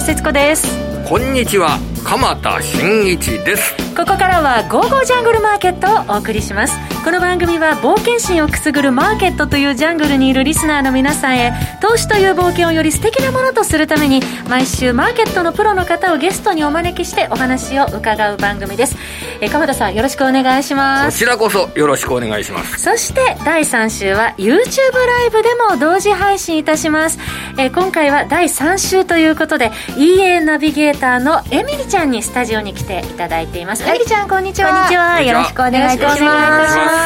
田節子です。こんにちは。鎌田新一です。ここからは「ゴーゴージャングルマーケット」をお送りしますこの番組は冒険心をくすぐるマーケットというジャングルにいるリスナーの皆さんへ投資という冒険をより素敵なものとするために毎週マーケットのプロの方をゲストにお招きしてお話を伺う番組です。え鎌田さんよろしくお願いします。こちらこそよろしくお願いしますそして第3週は YouTube ライブでも同時配信いたします。え今回は第3週ということで EA ナビゲーターのエミリちゃんにスタジオに来ていただいています、はい、エミリちゃんこんにちは。こんにちは。よろしくお願いいたします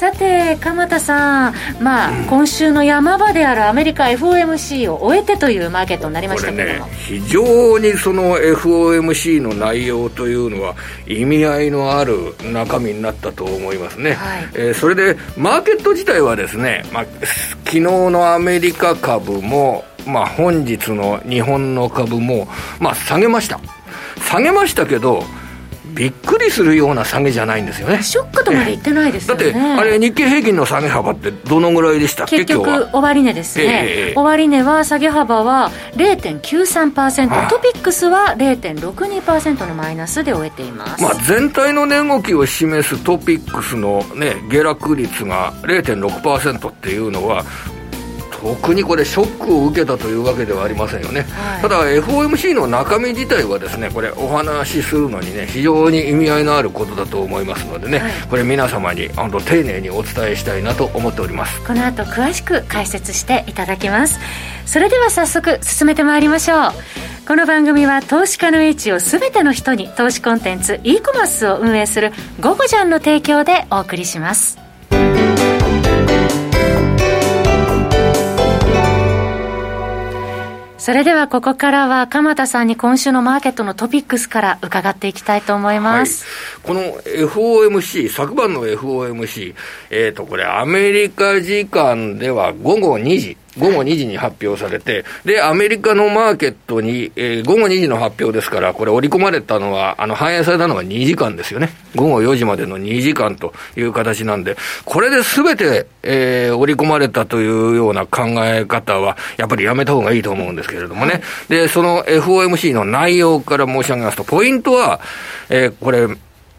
さて鎌田さん、まあ、うん、今週の山場であるアメリカ FOMC を終えてというマーケットになりましたけども、ね、非常にその FOMC の内容というのは意味合いのある中身になったと思いますね、はい、えー、それでマーケット自体はですね、まあ、昨日のアメリカ株も、まあ、本日の日本の株も、まあ、下げました。下げましたけどびっくりするような下げじゃないんですよね。ショックとまでいってないですよね、だってあれ日経平均の下げ幅ってどのぐらいでしたっけ？結局終値ですね、えー、終値は下げ幅は0.93%、はい、トピックスは0.62%のマイナスで終えています、まあ、全体の値動きを示すトピックスの、ね、下落率が0.6%っていうのは特にこれ、ショックを受けたというわけではありませんよね、はい、ただ、FOMC の中身自体はですねこれ、お話しするのにね、非常に意味合いのあることだと思いますのでね、はい、これ、皆様にあの丁寧にお伝えしたいなと思っております。この後詳しく解説していただきます。それでは早速進めてまいりましょう。この番組は投資家の位置を全ての人に投資コンテンツ e コマースを運営する「ゴゴジャン」の提供でお送りしますそれではここからは鎌田さんに今週のマーケットのトピックスから伺っていきたいと思います。はい、この FOMC、昨晩の FOMC、えっ、ー、と、これアメリカ時間では午後2時、午後2時に発表されて、で、アメリカのマーケットに、えー、午後2時の発表ですから、これ織り込まれたのは、あの、反映されたのは2時間ですよね。午後4時までの2時間という形なんで、これで全て、えー、織り込まれたというような考え方は、やっぱりやめた方がいいと思うんですけれどもね。で、その FOMC の内容から申し上げますと、ポイントは、えー、これ、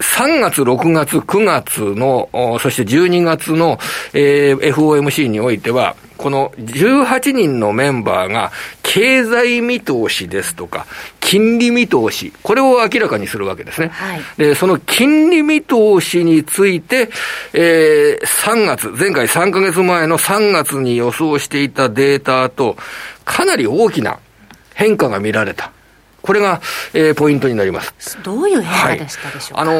3月、6月、9月の、そして12月の、えー、FOMC においては、この18人のメンバーが、経済見通しですとか、金利見通し、これを明らかにするわけですね。はい、で、その金利見通しについて、えー、3月、前回3ヶ月前の3月に予想していたデータと、かなり大きな変化が見られた。これが、えー、ポイントになります。どういう変化でしたでしょうか、はい、あの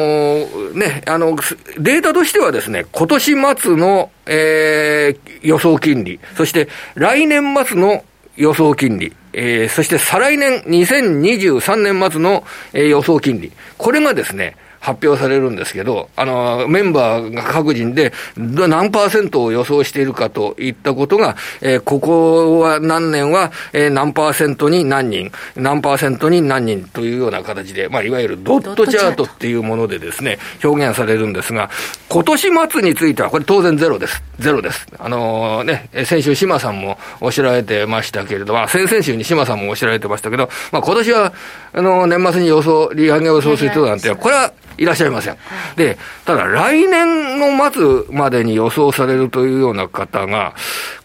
ー、ね、あの、データとしてはですね、今年末の、えー、予想金利、そして来年末の予想金利、えー、そして再来年、2023年末の、えー、予想金利、これがですね、発表されるんですけど、あの、メンバーが各人で何パーセントを予想しているかといったことが、えー、ここは何年は、えー、何パーセントに何人、何パーセントに何人というような形で、まあ、いわゆるドットチャートっていうものでですね、表現されるんですが、今年末については、これ当然ゼロです。ゼロです。あのー、ね、先週島さんもおっしゃられてましたけれども、先々週に島さんもおっしゃられてましたけど、まあ、今年は、あのー、年末に予想、利上げを予想する人なんて、これはいらっしゃいません。で、ただ来年の末までに予想されるというような方が、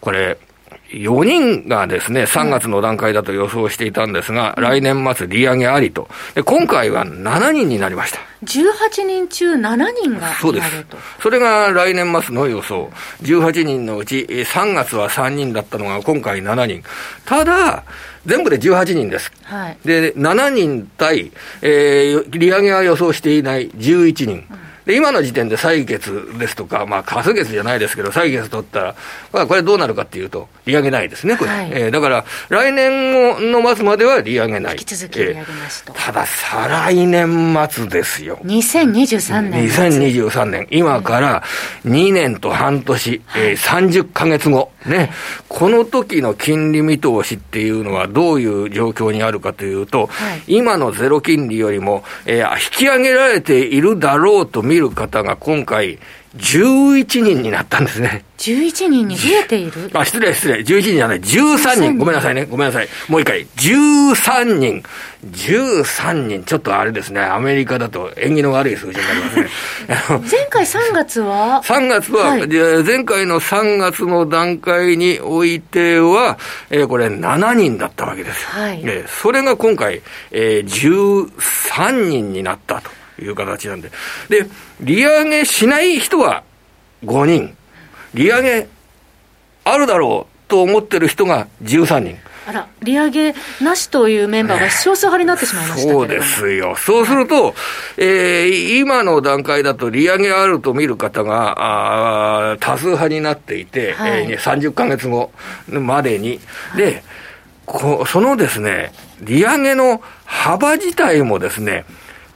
これ、4人がですね、3月の段階だと予想していたんですが、うん、来年末利上げありと。で、今回は7人になりました。18人中7人がそうです。それが来年末の予想。18人のうち、3月は3人だったのが今回7人。ただ、全部で18人です。はい、で、7人対、えー、利上げは予想していない11人。うんで、今の時点で採決ですとか、まあ、過数月じゃないですけど、採決取ったら、まあ、これどうなるかっていうと、利上げないですね、これ。はい、えー、だから、来年の末までは利上げない。引き続き利上げますと。えー、ただ、再来年末ですよ。2023年。2023年。今から2年と半年、はい、えー、30ヶ月後。ね。この時の金利見通しっていうのはどういう状況にあるかというと、はい、今のゼロ金利よりも、えー、引き上げられているだろうと見る方が今回、11人になったんですね。11人に増えている？あ、失礼失礼。11人じゃない。13人。ごめんなさいね。ごめんなさい。もう一回。13人。13人。ちょっとあれですね。アメリカだと縁起の悪い数字になりますね。前回3月は ?3 月は、はい、前回の3月の段階においては、えー、これ7人だったわけですよ。はい、えー、それが今回、えー、13人になったと。いう形なんで。で、利上げしない人は5人。利上げあるだろうと思ってる人が13人。あら、利上げなしというメンバーが少数派になってしまいましたそうですよ。そうすると、えー、今の段階だと利上げあると見る方が、あ多数派になっていて、はい、えー、30か月後までに。で、こそのですね、利上げの幅自体もですね、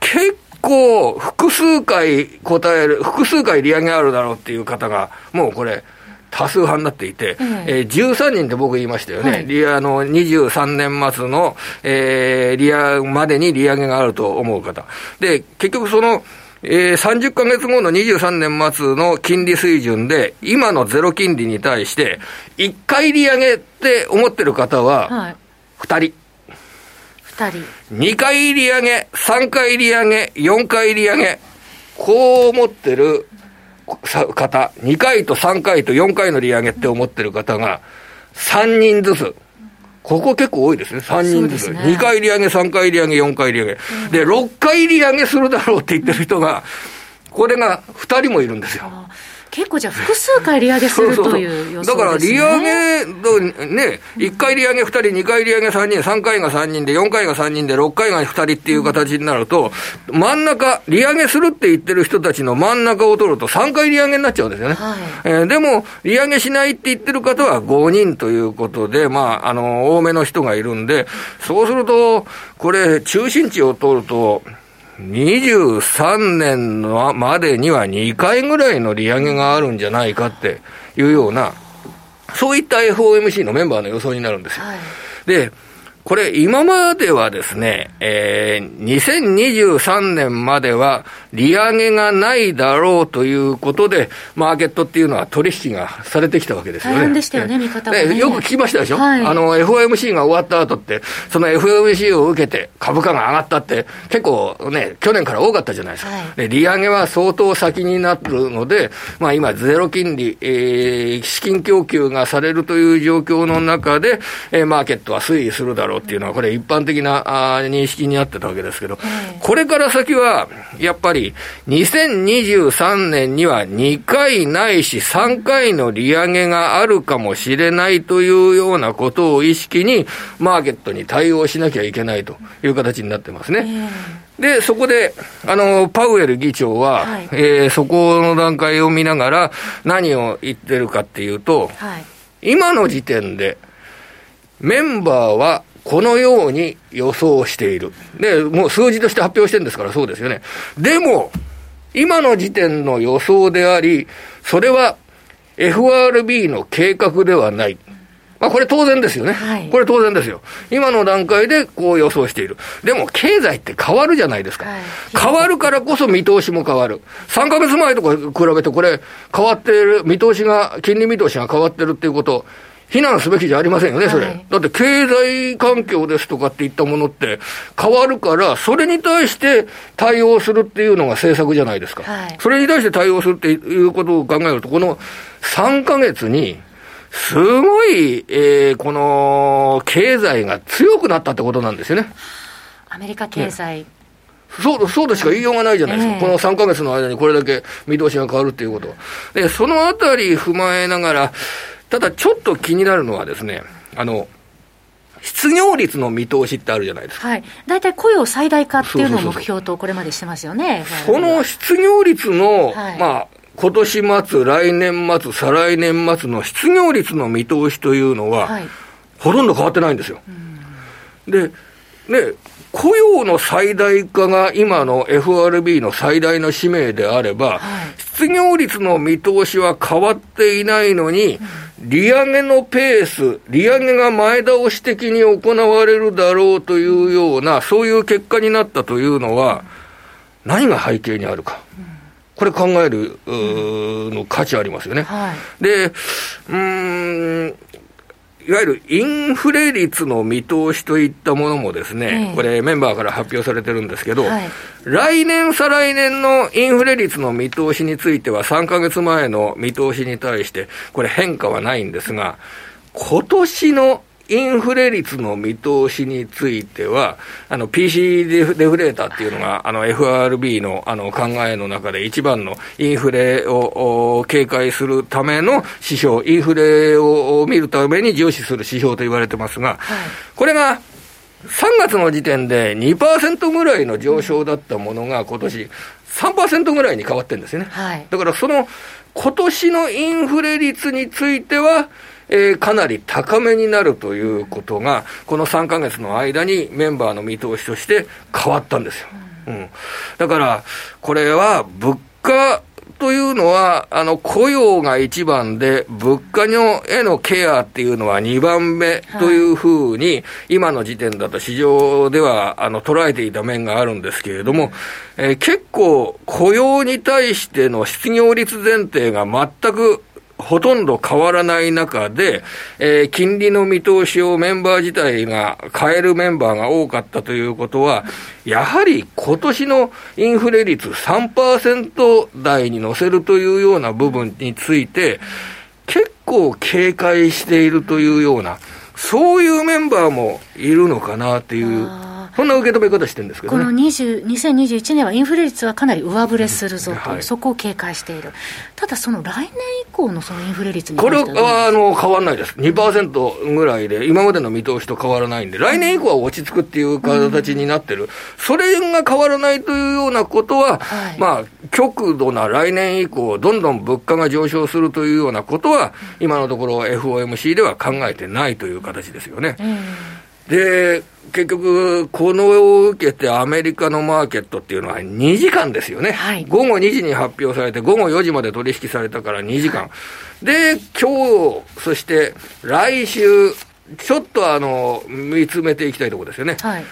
結構、複数回答える、複数回利上げあるだろうっていう方が、もうこれ、多数派になっていて、うん、えー、13人って僕言いましたよね。はい、リアの23年末の、えー、利上までに利上げがあると思う方。で、結局その、えー、30ヶ月後の23年末の金利水準で、今のゼロ金利に対して、1回利上げって思ってる方は、2人。2人。2回利上げ、3回利上げ、4回利上げ、こう思ってる方、2回と3回と4回の利上げって思ってる方が、3人ずつ。ここ結構多いですね。3人ずつ。ね、2回利上げ、3回利上げ、4回利上げ。うん、で、6回利上げするだろうって言ってる人が、これが2人もいるんですよ。結構じゃあ複数回利上げするという予想、ね、だから利上げ、ね、1回利上げ2人、2回利上げ3人、3回が3人で、4回が3人で、6回が2人っていう形になると、真ん中、利上げするって言ってる人たちの真ん中を取ると3回利上げになっちゃうんですよね。はい、えー、でも、利上げしないって言ってる方は5人ということで、まあ、あの、多めの人がいるんで、そうすると、これ、中心地を取ると、23年のまでには2回ぐらいの利上げがあるんじゃないかっていうような、そういった FOMC のメンバーの予想になるんですよ。はい、で、これ、今まではですね、えー、2023年までは利上げがないだろうということで、マーケットっていうのは取引がされてきたわけですよね。大変でしたよね、見方ね、よく聞きましたでしょ、はい、あの、FOMC が終わった後って、その FOMC を受けて株価が上がったって、結構ね、去年から多かったじゃないですか。はい、で利上げは相当先になるので、まあ今、ゼロ金利、えー、資金供給がされるという状況の中で、えー、マーケットは推移するだろうろうっていうのは、これ一般的なあ認識になってたわけですけど、これから先は、やっぱり2023年には2回ないし3回の利上げがあるかもしれないというようなことを意識に、マーケットに対応しなきゃいけないという形になってますね。で、そこで、あの、パウエル議長は、はい、えー、そこの段階を見ながら、何を言ってるかっていうと、はい、今の時点で、メンバーはこのように予想している。で、もう数字として発表してるんですからそうですよね。でも、今の時点の予想であり、それは FRB の計画ではない。まあこれ当然ですよね。はい、これ当然ですよ。今の段階でこう予想している。でも経済って変わるじゃないですか。はい、変わるからこそ見通しも変わる。3ヶ月前とか比べてこれ変わっている、見通しが、金利見通しが変わってるっていうこと、非難すべきじゃありませんよね、それ。はい、だって経済環境ですとかっていったものって変わるから、それに対して対応するっていうのが政策じゃないですか。はい、それに対して対応するっていうことを考えると、この3ヶ月に、すごい、えー、この経済が強くなったってことなんですよね。アメリカ経済、ねそう、そうとしか言いようがないじゃないですか。えー、この3ヶ月の間にこれだけ見通しが変わるっていうこと。で、そのあたり踏まえながら、ただちょっと気になるのはですね、あの、失業率の見通しってあるじゃないですか。はい。大体雇用最大化っていうのを目標とこれまでしてますよね。その失業率の、はい、まあ、今年末、来年末、再来年末の失業率の見通しというのは、はい、ほとんど変わってないんですよ。で、ね、雇用の最大化が今の FRB の最大の使命であれば、はい、失業率の見通しは変わっていないのに、利上げのペース、利上げが前倒し的に行われるだろうというような、そういう結果になったというのは、何が背景にあるか。これ考えるの価値ありますよね。はい、で、うん、いわゆるインフレ率の見通しといったものもですね、えこれメンバーから発表されてるんですけど、はい、来年、再来年のインフレ率の見通しについては3ヶ月前の見通しに対して、これ変化はないんですが、今年のインフレ率の見通しについては、あの PC デフレーターっていうのが、あの FRB のあの考えの中で一番のインフレを警戒するための指標、インフレを見るために重視する指標と言われてますが、これが3月の時点で2%ぐらいの上昇だったものが、今年3%ぐらいに変わってるんですよね。はい、だからその今年のインフレ率については、えー、かなり高めになるということが、この3か月の間にメンバーの見通しとして変わったんですよ。うん、だから、これは物価というのは、あの、雇用が一番で、物価のへのケアっていうのは2番目というふうに、今の時点だと市場では、あの、捉えていた面があるんですけれども、えー、結構雇用に対しての失業率前提が全くほとんど変わらない中で、えー、金利の見通しをメンバー自体が変えるメンバーが多かったということは、やはり今年のインフレ率3%台に乗せるというような部分について、結構警戒しているというような、そういうメンバーもいるのかなっていう。そんな受け止め方してるんですけど、ね、この2021年はインフレ率はかなり上振れするぞという、はい、そこを警戒している、ただその来年以降のそのインフレ率にこれはあの変わらないです、2%ぐらいで、今までの見通しと変わらないんで、来年以降は落ち着くっていう形になってる、うん、それが変わらないというようなことは、はい、まあ、極度な来年以降、どんどん物価が上昇するというようなことは、今のところ FOMC では考えてないという形ですよね。うんで、結局、このを受けてアメリカのマーケットっていうのは2時間ですよね。はい、午後2時に発表されて、午後4時まで取引されたから2時間。で、今日、そして来週、ちょっとあの、見つめていきたいところですよね。はい。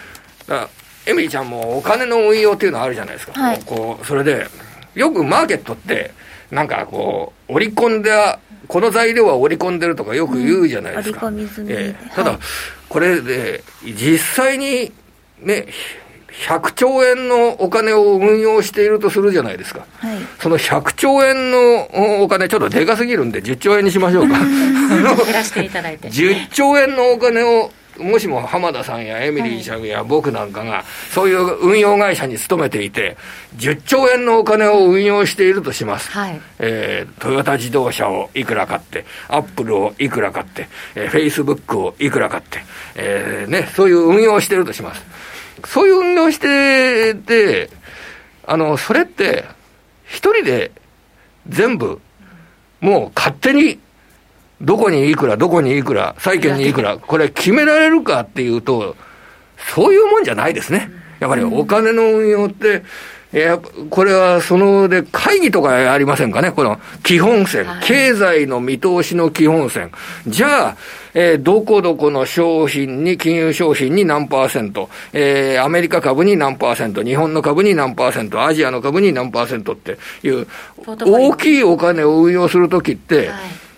エミリーちゃんもお金の運用っていうのはあるじゃないですか。はい、こう、それで、よくマーケットって、なんかこう、織り込んだ、この材料は織り込んでるとかよく言うじゃないですか。うん、えー、ただ、はいこれで、実際にね、100兆円のお金を運用しているとするじゃないですか。はい、その100兆円のお金、ちょっとでかすぎるんで、10兆円にしましょうか。減らしていただいて。10兆円のお金をもしも浜田さんやエミリーちゃんや僕なんかが、そういう運用会社に勤めていて、10兆円のお金を運用しているとします。はい、えー、トヨタ自動車をいくら買って、アップルをいくら買って、えー、フェイスブックをいくら買って、えー、ね、そういう運用をしているとします。そういう運用してて、あの、それって、一人で全部、もう勝手にどこにいくら、どこにいくら、債券にいくら、これ決められるかっていうと、そういうもんじゃないですね。やっぱりお金の運用って、えこれはそので会議とかありませんかね、この基本線、経済の見通しの基本線。じゃあ、えー、どこどこの商品に、金融商品に何パーセント、えー、アメリカ株に何パーセント、日本の株に何パーセント、アジアの株に何パーセントっていう、大きいお金を運用するときって、はい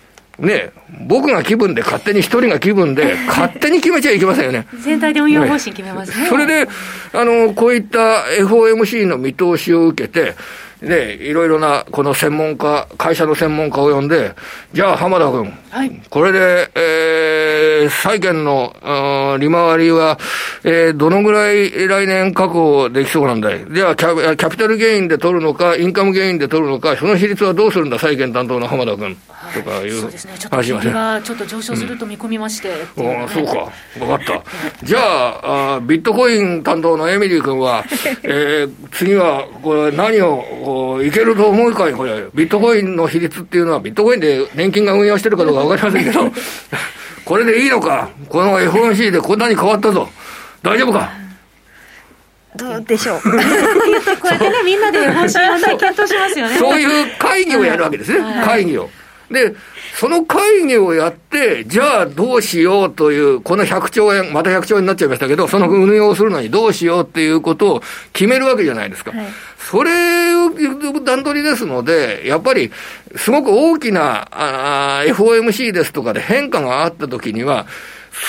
ね、僕が気分で勝手に一人が気分で 勝手に決めちゃいけませんよね。全体で運用方針決めますね。それで、あの、こういった FOMC の見通しを受けて、で、いろいろな、この専門家、会社の専門家を呼んで、じゃあ浜田君、はい、これで、えー、債券の、利回りは、えー、どのぐらい来年確保できそうなんだい？じゃあキャ、キャピタルゲインで取るのか、インカムゲインで取るのか、その比率はどうするんだ、債券担当の浜田君。とかいう話がちょっと上昇すると見込みまして、うん、あそうか、分かった、じゃああ、ビットコイン担当のエミリー君は、えー、次はこれ、何をいけると思うかい、これ、ビットコインの比率っていうのは、ビットコインで年金が運用してるかどうか分かりませんけど、これでいいのか、この FOMC でこんなに変わったぞ、大丈夫か？どうでしょう。こうやってね、みんなで方針を検討しますよね。そういう会議をやるわけですね、はい、会議を。で、その会議をやって、じゃあどうしようという、この100兆円、また100兆円になっちゃいましたけど、その運用するのにどうしようっていうことを決めるわけじゃないですか。はい、それを段取りですので、やっぱり、すごく大きなあ FOMC ですとかで変化があったときには、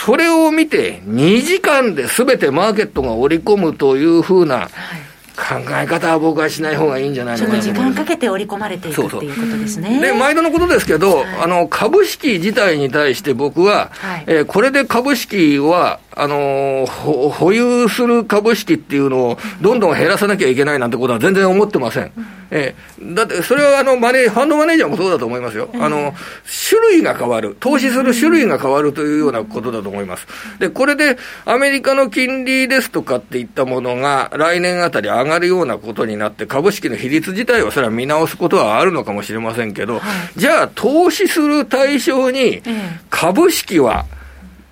それを見て、2時間で全てマーケットが織り込むというふうな、はい考え方は僕はしない方がいいんじゃないのかな時間かけて織り込まれていくっていうことですね。で、毎度のことですけど、はい、あの、株式自体に対して僕は、はい、えー、これで株式は、あの保有する株式っていうのをどんどん減らさなきゃいけないなんてことは全然思ってません。えー、だって、それはあのマネファンドマネージャーもそうだと思いますよ。あの、種類が変わる。投資する種類が変わるというようなことだと思います。で、これでアメリカの金利ですとかっていったものが来年あたり上がるようなことになって、株式の比率自体はそれは見直すことはあるのかもしれませんけど、はい、じゃあ投資する対象に株式は、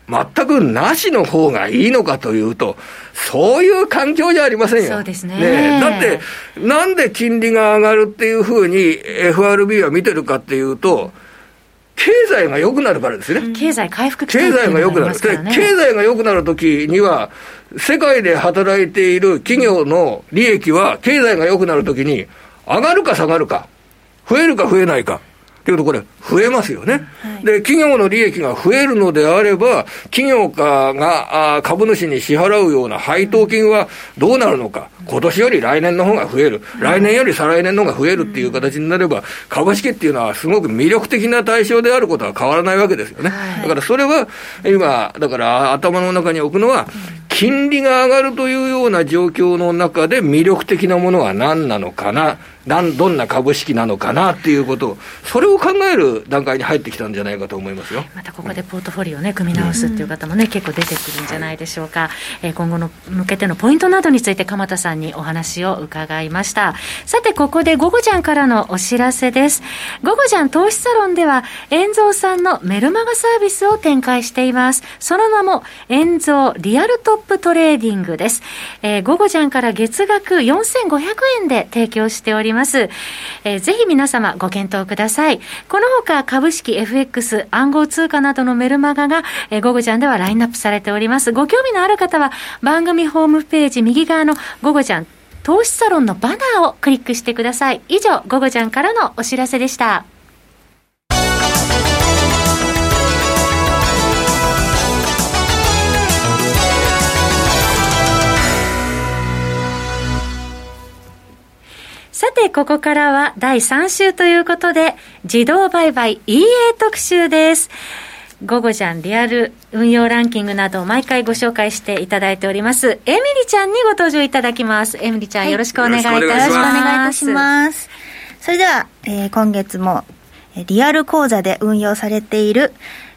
全くなしの方がいいのかというと、そういう環境じゃありませんよ。そうですね。ねだって、なんで金利が上がるっていうふうに FRB は見てるかっていうと、経済が良くなるからですね。経済回復期待経済が良くなる。ね、経済が良くなるときには、世界で働いている企業の利益は、経済が良くなるときに、上がるか下がるか、増えるか増えないか。っていうと、これ、増えますよね、はい、で、企業の利益が増えるのであれば、企業家があ株主に支払うような配当金はどうなるのか、今年より来年の方が増える、来年より再来年の方が増えるっていう形になれば、株式っていうのはすごく魅力的な対象であることは変わらないわけですよね。だからそれは、今、だから頭の中に置くのは、金利が上がるというような状況の中で魅力的なものは何なのかな？なんどんな株式なのかなっていうことを、それを考える段階に入ってきたんじゃないかと思いますよまたここでポートフォリオね、組み直すっていう方もね、結構出てくるんじゃないでしょうか、えー、今後の向けてのポイントなどについて、鎌田さんにお話を伺いました。さて、ここでゴゴジャンからのお知らせです。ゴゴジャン投資サロンでは、遠蔵さんのメルマガサービスを展開しています。その名も、遠蔵リアルトップトレーディングです。えー、ゴゴジャンから月額4500円で提供しております。えー、ぜひ皆様ご検討ください。この他株式 FX 暗号通貨などのメルマガが、えー、ゴゴちゃんではラインナップされております。ご興味のある方は番組ホームページ右側のゴゴちゃん投資サロンのバナーをクリックしてください。以上、ゴゴちゃんからのお知らせでした。さて、ここからは第3週ということで、自動売買 EA 特集です。午後じゃんリアル運用ランキングなどを毎回ご紹介していただいております。エミリちゃんにご登場いただきます。エミリちゃん、よろしくお願いいたします。よろしくお願いいたします。それでは、えー、今月もリアル講座で運用されている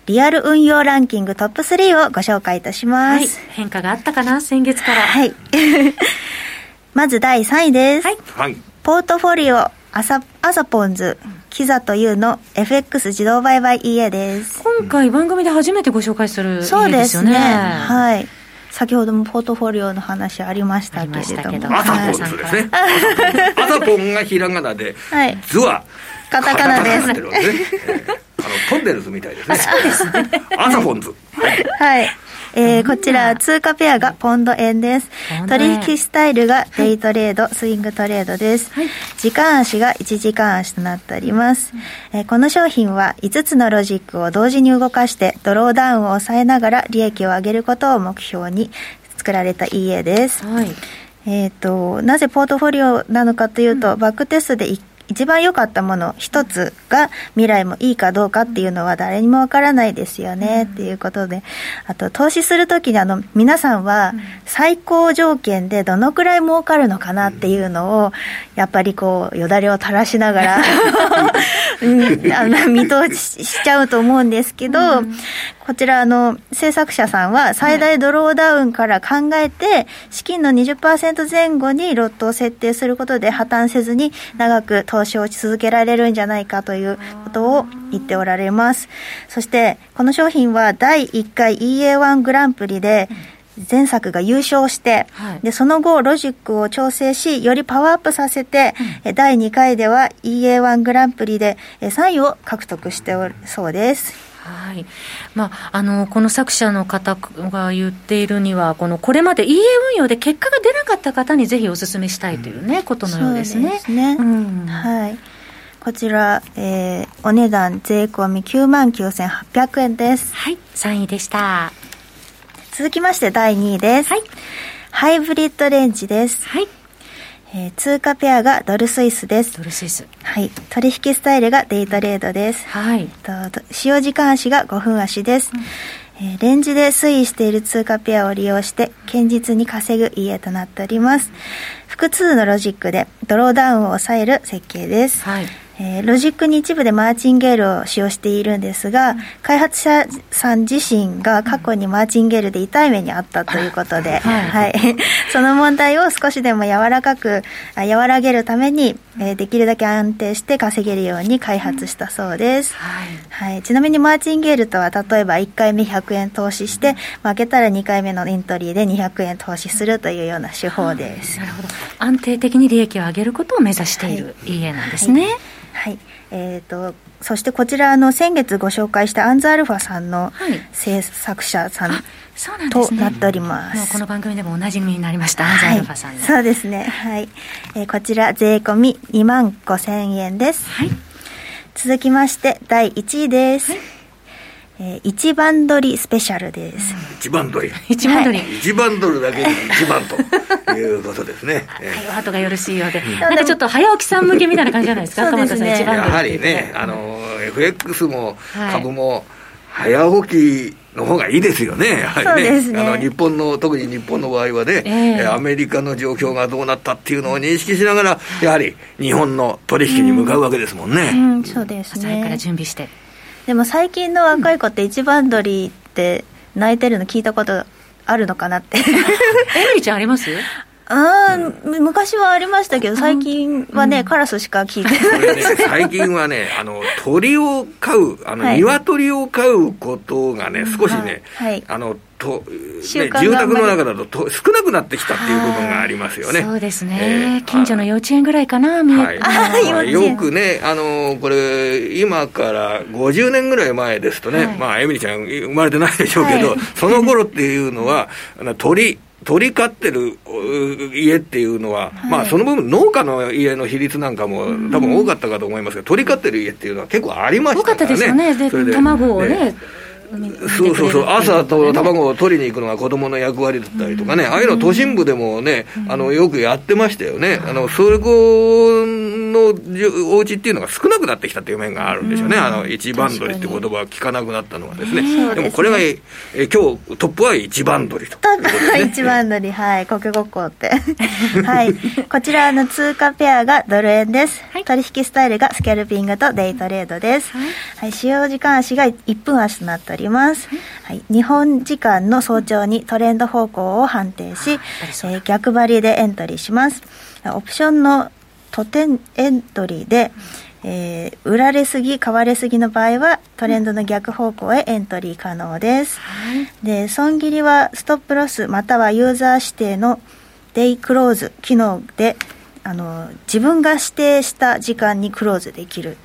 リアル運用ランキングトップ3をご紹介いたします。はい、変化があったかな？先月から。はい。まず第3位です。はい。はいポートフォリオアサアサポンズキザというの FX 自動売買 EA です今回番組で初めてご紹介する、ね、そうですねはい先ほどもポートフォリオの話ありましたけれども。アサポンズですね。アサポンがひらがなで、はい、図はカタカナです。ね、あの、とんねるずみたいですね。そうですね。アサポンズ。はい。はいえー、こちら通貨ペアがポンド円です。取引スタイルがデイトレード、スイングトレードです。時間足が1時間足となっております。えー、この商品は5つのロジックを同時に動かしてドローダウンを抑えながら利益を上げることを目標に作られた EA です。はいえーと、なぜポートフォリオなのかというと、バックテストで1一番良かったもの一つが未来もいいかどうかっていうのは誰にもわからないですよねっていうことで、あと投資するときにあの皆さんは最高条件でどのくらい儲かるのかなっていうのをやっぱりこうよだれを垂らしながら うん、あの見通ししちゃうと思うんですけど、こちら、あの、制作者さんは最大ドローダウンから考えて、資金の20%前後にロットを設定することで破綻せずに長く投資を続けられるんじゃないかということを言っておられます。そして、この商品は第1回 EA1 グランプリで、前作が優勝して、はいで、その後、ロジックを調整し、よりパワーアップさせて、え第2回では EA1 グランプリでえ3位を獲得しておるそうです。はいまあ、あのこの作者の方が言っているには、このこれまで EA 運用で結果が出なかった方にぜひお勧めしたいというね、ことのようですね。すねうんはい。こちら、えーお値段税込み99,800円です。はい、3位でした。続きまして第2位です。はい。ハイブリッドレンジです。はい、えー通貨ペアがドルスイスです。ドルスイス。はい。取引スタイルがデイトレードです。はい。とと使用時間足が5分足です、えーレンジで推移している通貨ペアを利用して堅実に稼ぐ EA となっております複数のロジックでドローダウンを抑える設計です、はい。えーロジックに一部でマーチンゲールを使用しているんですが、開発者さん自身が過去にマーチンゲールで痛い目にあったということで、はいはい、その問題を少しでも柔らかく、あ和らげるために、えーできるだけ安定して稼げるように開発したそうです。はい。はい、ちなみにマーチンゲールとは例えば1回目100円投資して負けたら2回目のエントリーで200円投資するというような手法です。なるほど。安定的に利益を上げることを目指している家なんですね。はい、えー、とそしてこちらあの先月ご紹介したアンズアルファさんのはい制作者さんあそうなんですね。となっております。もうこの番組でもおなじみになりました、アンズアルファさんそうですね。はい、えーこちら税込み2万5千円です。はい。続きまして第1位です。えー一番取りスペシャルです。一番ドル。一番取り。一番ドルだけに一番と いうことですね。えはい、お後がよろしいようで、なんかちょっと早起きさん向けみたいな感じじゃないですか、鎌田さん、一番やはりね、あの、FX も株も早起きの方がいいですよね、やはりね。そうですねあの日本の、特に日本の場合はね、えええアメリカの状況がどうなったっていうのを認識しながら、やはり日本の取引に向かうわけですもんね。うん、そうです朝早くからね。準備して。でも最近の若い子って一番取りって泣いてるの聞いたことあるのかなって。エミリちゃんあります？ああ、昔はありましたけど、最近はね、カラスしか聞いてない。これね、最近はね、あの、鳥を飼う、あの、はい。鶏を飼うことがね、少しね、はい。はい。あの、と、ね、住宅の中だとと少なくなってきたっていう部分がありますよね。そうですえね、ー近所の幼稚園ぐらいかな、見えはい。あよくね、あのこれ、今から50年ぐらい前ですとね、はい。まあ、エミリちゃん、生まれてないでしょうけど、はい。その頃っていうのは、あの鳥、鳥飼ってるう家っていうのは、まあその部分、農家の家の比率なんかも多分多かったかと思いますが、鳥飼ってる家っていうのは結構ありまし多かったたからね。ですよね、卵をね、そうそうそう、朝と卵卵を取りに行くのが子供の役割だったりとかね、ああいうの都心部でもね、あの、よくやってましたよね。あの、それこのじゅお家っていうのが少なくなってきたっていう面があるんでしょうね。あの、一番取りって言葉を聞かなくなったのはですね。そうですねでもこれが、え今日トップは一番取りと。一番乗り、はい、国語校って。はい。こちらの通貨ペアがドル円です。はい取引スタイルがスキャルピングとデイトレードです。はいはい。使用時間足が1分足となっております。はい。日本時間の早朝にトレンド方向を判定し、えー逆張りでエントリーします。オプションのトテンエントリーで、えー売られすぎ、買われすぎの場合は、トレンドの逆方向へエントリー可能です。はい。で損切りはストップロスまたはユーザー指定のデイクローズ機能であの自分が指定した時間にクローズできる、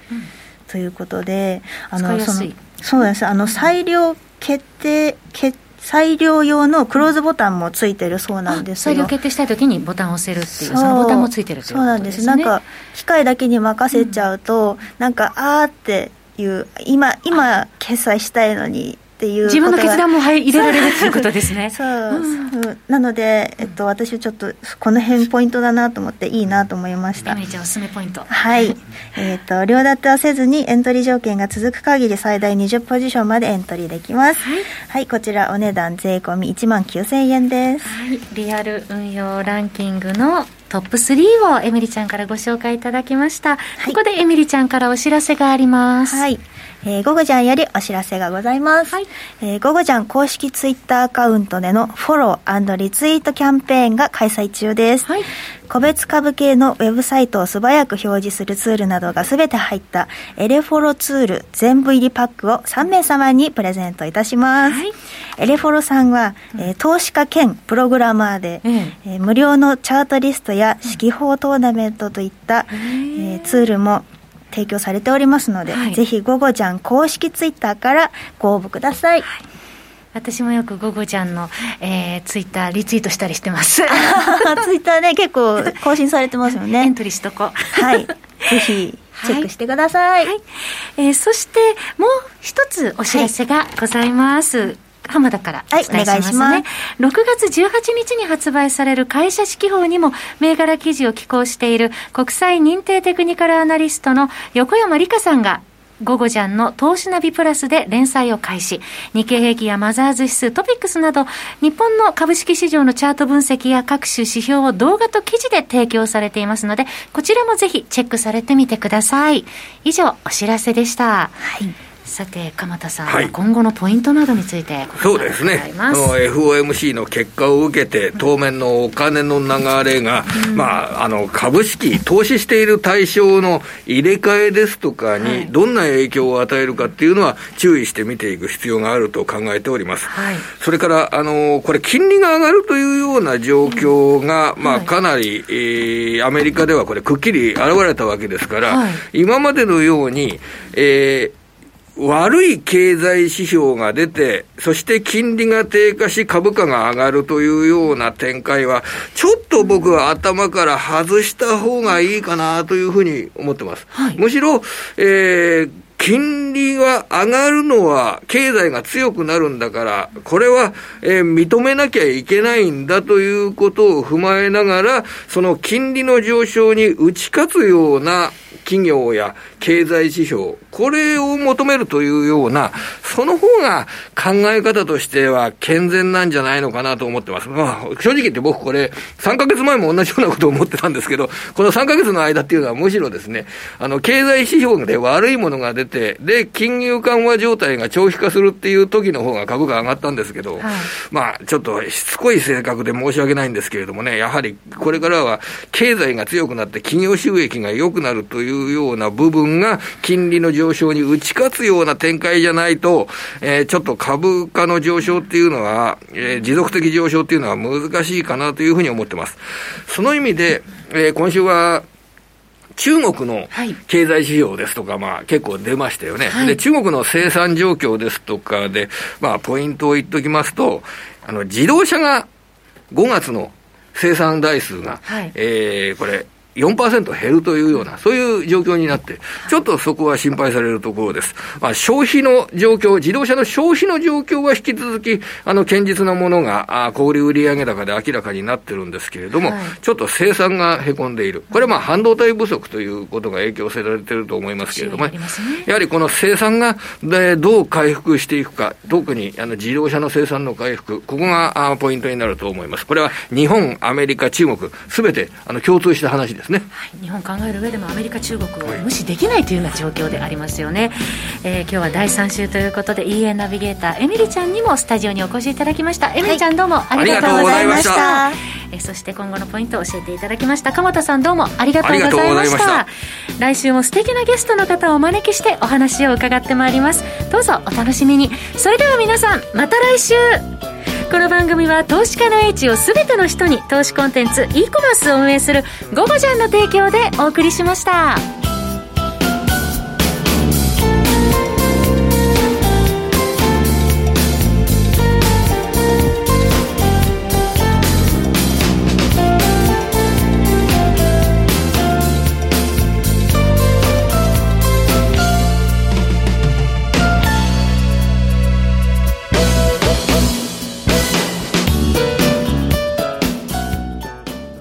ということであ使いやすい。そのそうなんです。あの裁量決定決裁量用のクローズボタンもついてるそうなんですよ。裁量決定したいときにボタンを押せるっていう、そのボタンもついてるというそうなんです。なんか機械だけに任せちゃうと、なんかあーっていう今今決済したいのにっていう自分の決断もも入入れられるということですね。そう、そうなので、えっと、私はちょっとこの辺ポイントだなと思っていいなと思いましたエミリちゃんおすすめポイント。はい。えっ、と、両立てはせずにエントリー条件が続く限り最大20ポジションまでエントリーできます。はいはい、こちらお値段税込み1万9000円です。はい、リアル運用ランキングのトップ3をエミリちゃんからご紹介いただきました。いここでエミリちゃんからお知らせがあります。はい。えー、ゴゴジャンよりお知らせがございます。はい、えー、ゴゴジャン公式ツイッターアカウントでのフォローリツイートキャンペーンが開催中です。はい、個別株系のウェブサイトを素早く表示するツールなどがすべて入ったエレフォロツール全部入りパックを3名様にプレゼントいたします。はい、エレフォロさんは、えー、投資家兼プログラマーで、うん、えー、無料のチャートリストや指揮法トーナメントといった、うん、えー、ツールも提供されておりますので、はい、ぜひ、ゴゴちゃん公式ツイッターからご応募ください。はい私もよくゴゴちゃんの、えー、ツイッターリツイートしたりしてます。ツイッターね、結構更新されてますよね。エントリーしとこはい。ぜひ、チェックしてください。はい、えー、そして、もう一つお知らせがございます。はい浜田からお伝えしますね。はい、6月18日に発売される会社指揮法にも銘柄記事を寄稿している国際認定テクニカルアナリストの横山理香さんが午後ジャンの投資ナビプラスで連載を開始。日経平均やマザーズ指数、トピックスなど、日本の株式市場のチャート分析や各種指標を動画と記事で提供されていますので、こちらもぜひチェックされてみてください。以上、お知らせでした。はい。さて鎌田さん、はい、今後のポイントなどについてそうですね。の FOMC の結果を受けて当面のお金の流れが、うん、まあ、あの株式投資している対象の入れ替えですとかにどんな影響を与えるかっていうのは注意して見ていく必要があると考えております、はい、それからあのこれ金利が上がるというような状況が、うん、まあ、かなり、えー、アメリカではこれくっきり現れたわけですから、はい、今までのように、えー悪い経済指標が出て、そして金利が低下し株価が上がるというような展開は、ちょっと僕は頭から外した方がいいかなというふうに思ってます。はい、むしろ、えー、金利が上がるのは経済が強くなるんだから、これは、えー、認めなきゃいけないんだということを踏まえながら、その金利の上昇に打ち勝つような企業や経済指標、これを求めるというような、その方が考え方としては健全なんじゃないのかなと思ってます。まあ、正直言って僕これ、3ヶ月前も同じようなことを思ってたんですけど、この3ヶ月の間っていうのはむしろですね、あの、経済指標で悪いものが出て、で、金融緩和状態が長期化するっていう時の方が株価上がったんですけど、はい、まあ、ちょっとしつこい性格で申し訳ないんですけれどもね、やはりこれからは経済が強くなって企業収益が良くなるといういうような部分が金利の上昇に打ち勝つような展開じゃないと、えー、ちょっと株価の上昇っていうのは、えー、持続的上昇っていうのは難しいかなというふうに思ってます。その意味で、えー、今週は、中国の経済指標ですとか、まあ結構出ましたよね。はい、で、中国の生産状況ですとかで、まあポイントを言っておきますと、あの、自動車が5月の生産台数が、はい、えー、これ、4%減るというような、そういう状況になって、ちょっとそこは心配されるところです。まあ、消費の状況、自動車の消費の状況は引き続き、あの、堅実なものが、あ小売売上高で明らかになってるんですけれども、はい、ちょっと生産がへこんでいる。これはまあ、半導体不足ということが影響されていると思いますけれども、ね、やはりこの生産が、で、どう回復していくか、特にあの自動車の生産の回復、ここがあポイントになると思います。これは日本、アメリカ、中国、すべてあの共通した話です。ですね、はい、日本考える上でもアメリカ、中国を無視できないというような状況でありますよね、えー、今日は第3週ということで EA ナビゲーターエミリちゃんにもスタジオにお越しいただきました。エミリちゃんどうもありがとうございました,、えそして今後のポイントを教えていただきました。鎌田さんどうもありがとうございました。来週も素敵なゲストの方をお招きしてお話を伺ってまいります。どうぞお楽しみに。それでは皆さんまた来週この番組は投資家の英知を全ての人に投資コンテンツ e コマースを運営する「ゴゴジャン」の提供でお送りしました。